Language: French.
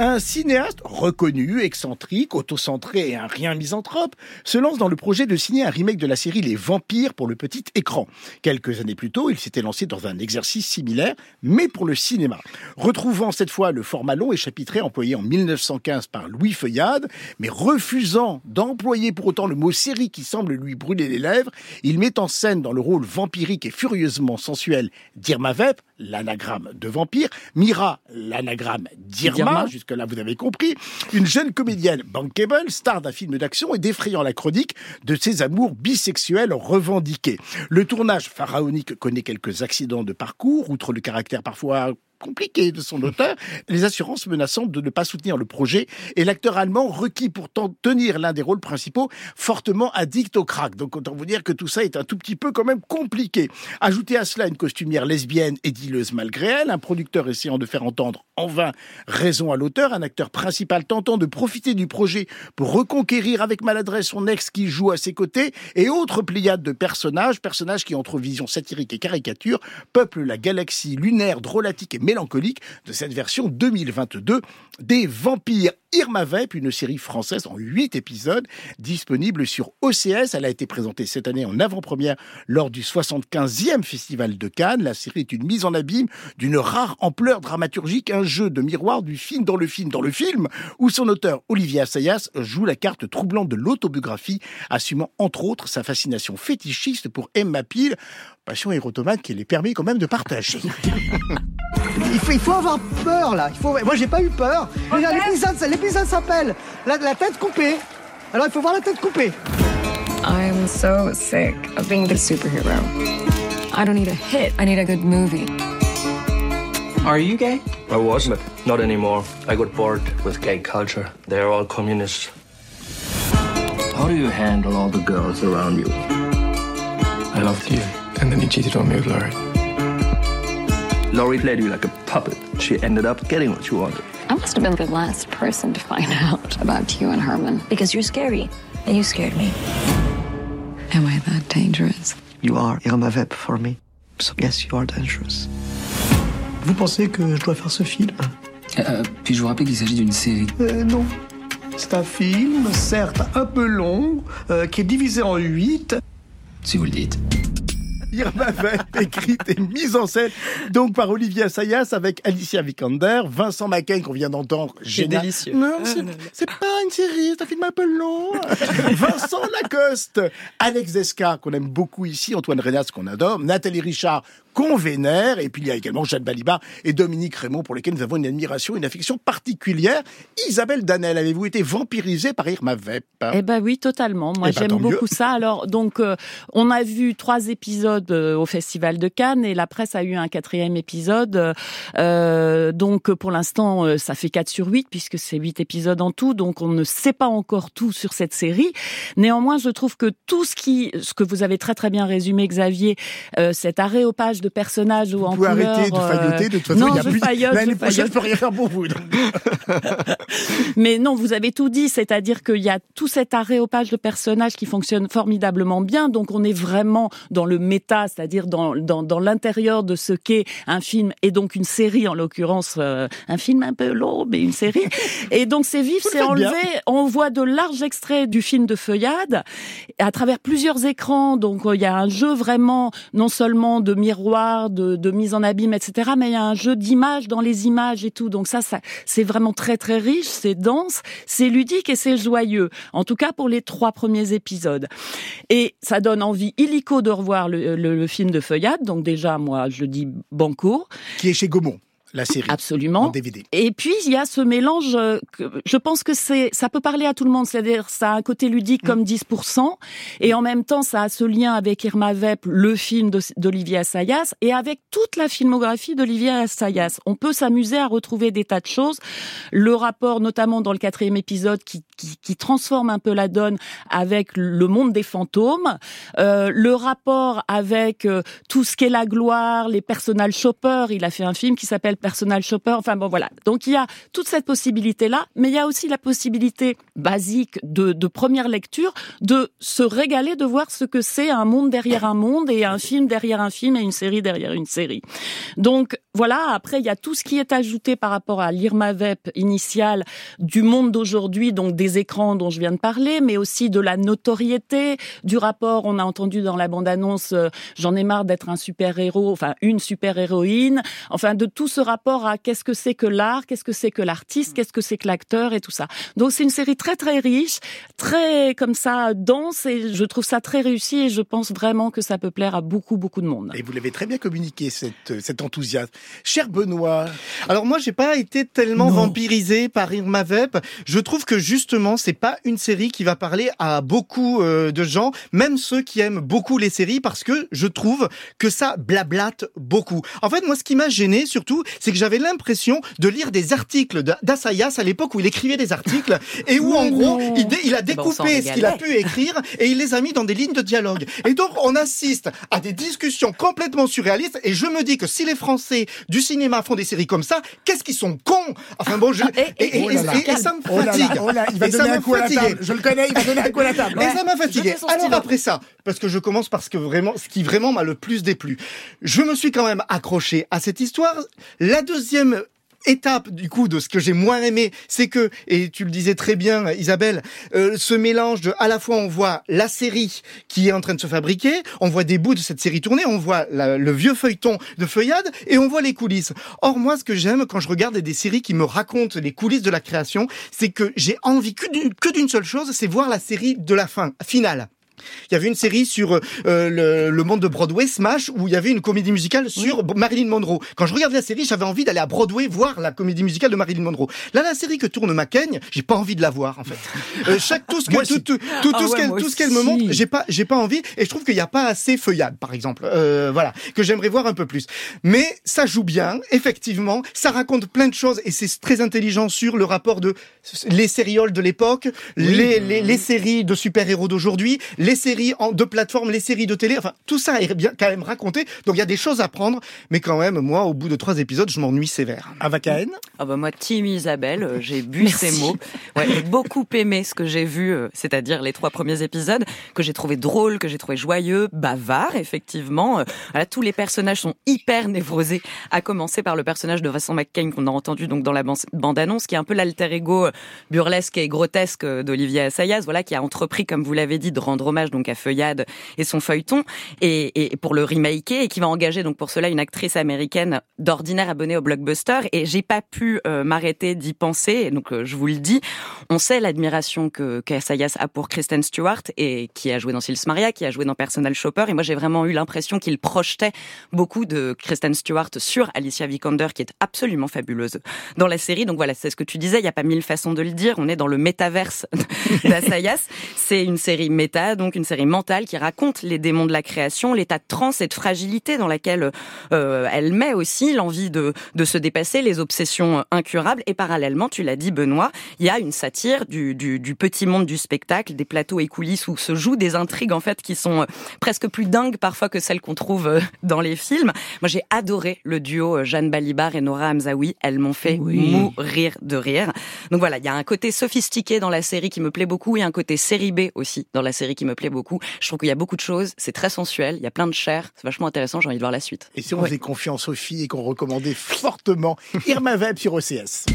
Un cinéaste reconnu, excentrique, autocentré et un rien misanthrope se lance dans le projet de signer un remake de la série Les Vampires pour le petit écran. Quelques années plus tôt, il s'était lancé dans un exercice similaire, mais pour le cinéma. Retrouvant cette fois le format long et chapitré employé en 1915 par Louis Feuillade, mais refusant d'employer pour autant le mot série qui semble lui brûler les lèvres, il met en scène dans le rôle vampirique et furieusement sensuel d'Irma Vep, l'anagramme de vampire, Mira, l'anagramme d'Irma, que là vous avez compris, une jeune comédienne bankable, star d'un film d'action et défrayant la chronique de ses amours bisexuels revendiqués. Le tournage pharaonique connaît quelques accidents de parcours, outre le caractère parfois compliqué de son auteur, les assurances menaçant de ne pas soutenir le projet et l'acteur allemand requis pour tenir l'un des rôles principaux fortement addict au crack. Donc autant vous dire que tout ça est un tout petit peu quand même compliqué. Ajoutez à cela une costumière lesbienne et dileuse malgré elle, un producteur essayant de faire entendre en vain raison à l'auteur, un acteur principal tentant de profiter du projet pour reconquérir avec maladresse son ex qui joue à ses côtés et autres pléiades de personnages, personnages qui entre vision satirique et caricature peuplent la galaxie lunaire drôlatique et mélancolique de cette version 2022 des Vampires Irma Vep, une série française en 8 épisodes disponible sur OCS. Elle a été présentée cette année en avant-première lors du 75e Festival de Cannes. La série est une mise en abîme d'une rare ampleur dramaturgique, un jeu de miroir du film dans le film dans le film, où son auteur Olivier Assayas joue la carte troublante de l'autobiographie, assumant entre autres sa fascination fétichiste pour Emma Peel, passion érotomane qu'il est permis quand même de partager. Il faut, il faut avoir peur là. Il faut... Moi j'ai pas eu peur. L'épisode s'appelle la, la tête coupée. Alors il faut voir la tête coupée. I'm so sick of being the superhero. I don't need a hit. I need a good movie. Are you gay? I was, but not anymore. I got bored with gay culture. They're all communists. How do you handle all the girls around you? I loved you, and then you cheated on me with Laurie. Laurie played you like a puppet. She ended up getting what she wanted. I must have been the last person to find out about you and Herman. Because you're scary, and you scared me. Am I that dangerous? You are Irma Vep for me. So yes, you are dangerous. Vous pensez que je dois faire ce film? Euh, Puis-je vous rappeler qu'il s'agit d'une série euh, Non. C'est un film, certes un peu long, euh, qui est divisé en huit. Si vous le dites. Irma Vep, écrite et mise en scène donc par Olivier Assayas avec Alicia Vikander, Vincent Macaigne qu'on vient d'entendre. C'est délicieux. Non, c'est pas une série, c'est un film un peu long. Vincent Lacoste, Alex Desca qu'on aime beaucoup ici, Antoine Renas qu'on adore, Nathalie Richard qu'on vénère, et puis il y a également Jeanne Balibar et Dominique Raymond pour lesquels nous avons une admiration, une affection particulière. Isabelle Danel, avez-vous été vampirisée par Irma Vep? Eh ben oui, totalement. Moi, Eh ben, j'aime mieux. beaucoup ça. Alors, donc, euh, on a vu trois épisodes euh, au Festival de Cannes et la presse a eu un quatrième épisode. Euh, donc, pour l'instant, ça fait 4 sur 8 puisque c'est 8 épisodes en tout. Donc, on ne sait pas encore tout sur cette série. Néanmoins, je trouve que tout ce qui, ce que vous avez très très bien résumé, Xavier, cet de personnages ou Vous en pouvez couleur, arrêter de euh, failloter, de toute façon, non, il y a je plus... L'année prochaine, je peux rien faire pour vous. Mais non, vous avez tout dit, c'est-à-dire qu'il y a tout cet arrêt au page de personnages qui fonctionne formidablement bien, donc on est vraiment dans le méta, c'est-à-dire dans, dans, dans l'intérieur de ce qu'est un film et donc une série en l'occurrence, euh, un film un peu long, mais une série. Et donc c'est vif, c'est bien. enlevé, on voit de larges extraits du film de Feuillade à travers plusieurs écrans, donc euh, il y a un jeu vraiment non seulement de miroir, de, de mise en abîme, etc., mais il y a un jeu d'images dans les images et tout, donc ça, ça c'est vraiment très très riche, c'est dense, c'est ludique et c'est joyeux. En tout cas pour les trois premiers épisodes. Et ça donne envie illico de revoir le, le- le film de Feuillade. Donc déjà, moi, je dis banco, Qui est chez Gaumont, la série. En absolument. DVD. Et puis il y a ce mélange. euh, que je pense que c'est, ça peut parler à tout le monde. C'est-à-dire, ça a un côté ludique comme 10%, et en même temps, ça a ce lien avec Irma Vep, le film d'Olivier Assayas, et avec toute la filmographie d'Olivier Assayas. On peut s'amuser à retrouver des tas de choses. Le rapport, notamment dans le quatrième épisode, qui, qui, qui transforme un peu la donne avec le monde des fantômes, euh, le rapport avec euh, tout ce qu'est la gloire, les personal shoppers. Il a fait un film qui s'appelle Personal Shopper. Enfin bon, voilà. Donc il y a toute cette possibilité-là, mais il y a aussi la possibilité basique de, de première lecture de se régaler de voir ce que c'est un monde derrière un monde et un film derrière un film et une série derrière une série. Donc voilà. Après, il y a tout ce qui est ajouté par rapport à l'Irma Vep initiale du monde d'aujourd'hui, donc des écrans dont je viens de parler, mais aussi de la notoriété, du rapport. On a entendu dans la bande-annonce, euh, j'en ai marre d'être un super-héros, enfin une super-héroïne, enfin de tout ce rapport à qu'est-ce que c'est que l'art, qu'est-ce que c'est que l'artiste, qu'est-ce que c'est que l'acteur et tout ça. Donc c'est une série très très riche, très comme ça dense et je trouve ça très réussi et je pense vraiment que ça peut plaire à beaucoup beaucoup de monde. Et vous l'avez très bien communiqué cette, cet enthousiasme. Cher Benoît. Alors moi j'ai pas été tellement Non. vampirisé par Irma Vep. Je trouve que justement c'est pas une série qui va parler à beaucoup euh, de gens, même ceux qui aiment beaucoup les séries, parce que je trouve que ça blablate beaucoup. En fait moi ce qui m'a gêné surtout, c'est que j'avais l'impression de lire des articles d'A- d'Assayas à l'époque où il écrivait des articles et où en gros il, a ben, on s'en découpé ce qu'il a pu écrire et il les a mis dans des lignes de dialogue. Et donc on assiste à des discussions complètement surréalistes et je me dis que si les Français du cinéma font des séries comme ça, qu'est-ce qu'ils sont cons? Enfin bon, je, et, et- là là. et- et ça me Oh là là, fatigue. oh là, il va Et ça donner un m'a coup à la fatigué. table. Je le connais, il va donner un coup à la table. Et ça m'a fatigué. Alors après ça, parce que je commence par ce que vraiment, ce qui vraiment m'a le plus déplu. Je me suis quand même accroché à cette histoire. La deuxième étape du coup de ce que j'ai moins aimé, c'est que et tu le disais très bien Isabelle, euh, ce mélange de à la fois on voit la série qui est en train de se fabriquer, on voit des bouts de cette série tournée, on voit le vieux feuilleton de feuillade et on voit les coulisses. Or moi ce que j'aime quand je regarde des séries qui me racontent les coulisses de la création, c'est que j'ai envie que d'une seule chose, c'est voir la série de la fin finale. Il y avait une série sur euh, le, le monde de Broadway, Smash, où il y avait une comédie musicale sur Marilyn Monroe. Quand je regardais la série, j'avais envie d'aller à Broadway voir la comédie musicale de Marilyn Monroe. Là, la série que tourne McCain, j'ai pas envie de la voir en fait. Euh, chaque tout ce tout, tout, tout, Ah ouais, qu'elle me montre, j'ai pas j'ai pas envie et je trouve qu'il n'y a pas assez feuillade par exemple. Euh, voilà, que j'aimerais voir un peu plus. Mais ça joue bien, effectivement, ça raconte plein de choses et c'est très intelligent sur le rapport de les sérioles de l'époque, les, les, les séries de super-héros d'aujourd'hui, les séries en, de plateforme, les séries de télé, enfin tout ça est bien quand même raconté. Donc il y a des choses à prendre, mais quand même moi au bout de trois épisodes, je m'ennuie sévère. Avakaen. Ah bah moi, Team Isabelle, euh, j'ai bu Merci. ces mots. Ouais, j'ai beaucoup aimé ce que j'ai vu, euh, c'est-à-dire les trois premiers épisodes, que j'ai trouvé drôle, que j'ai trouvé joyeux, bavard, effectivement. Euh, Voilà, tous les personnages sont hyper névrosés, à commencer par le personnage de Vincent McCain qu'on a entendu donc dans la ban- bande-annonce, qui est un peu l'alter ego burlesque et grotesque d'Olivier Assayas, voilà, qui a entrepris, comme vous l'avez dit, de rendre hommage donc à Feuillade et son feuilleton, et, pour le remaker, et qui va engager donc pour cela une actrice américaine d'ordinaire abonnée au blockbuster. Et j'ai pas pu euh, m'arrêter d'y penser. Donc euh, je vous le dis, on sait l'admiration que qu'Assayas a pour Kristen Stewart et qui a joué dans Sils Maria, qui a joué dans Personal Shopper. Et moi j'ai vraiment eu l'impression qu'il projetait beaucoup de Kristen Stewart sur Alicia Vikander, qui est absolument fabuleuse dans la série. Donc voilà, c'est ce que tu disais. Il n'y a pas mille façons de le dire. On est dans le métaverse d'Assayas. C'est une série méta, donc une série mentale qui raconte les démons de la création, l'état de transe et de fragilité dans laquelle euh, elle met aussi l'envie de, de se dépasser, les obsessions incurables. Et parallèlement, tu l'as dit Benoît, il y a une satire du, du, du petit monde du spectacle, des plateaux et coulisses où se jouent des intrigues en fait qui sont euh, presque plus dingues parfois que celles qu'on trouve euh, dans les films. Moi, j'ai adoré le duo Jeanne Balibar et Nora Hamzaoui. Elles m'ont fait mourir de rire. Donc voilà, il y a un côté sophistiqué dans la série qui me plaît beaucoup et un côté série B aussi dans la série qui me plaît beaucoup. Je trouve qu'il y a beaucoup de choses, c'est très sensuel, il y a plein de chair, c'est vachement intéressant, j'ai envie de voir la suite. Et si on faisait confiance aux filles et qu'on recommandait fortement Irma Veb sur OCS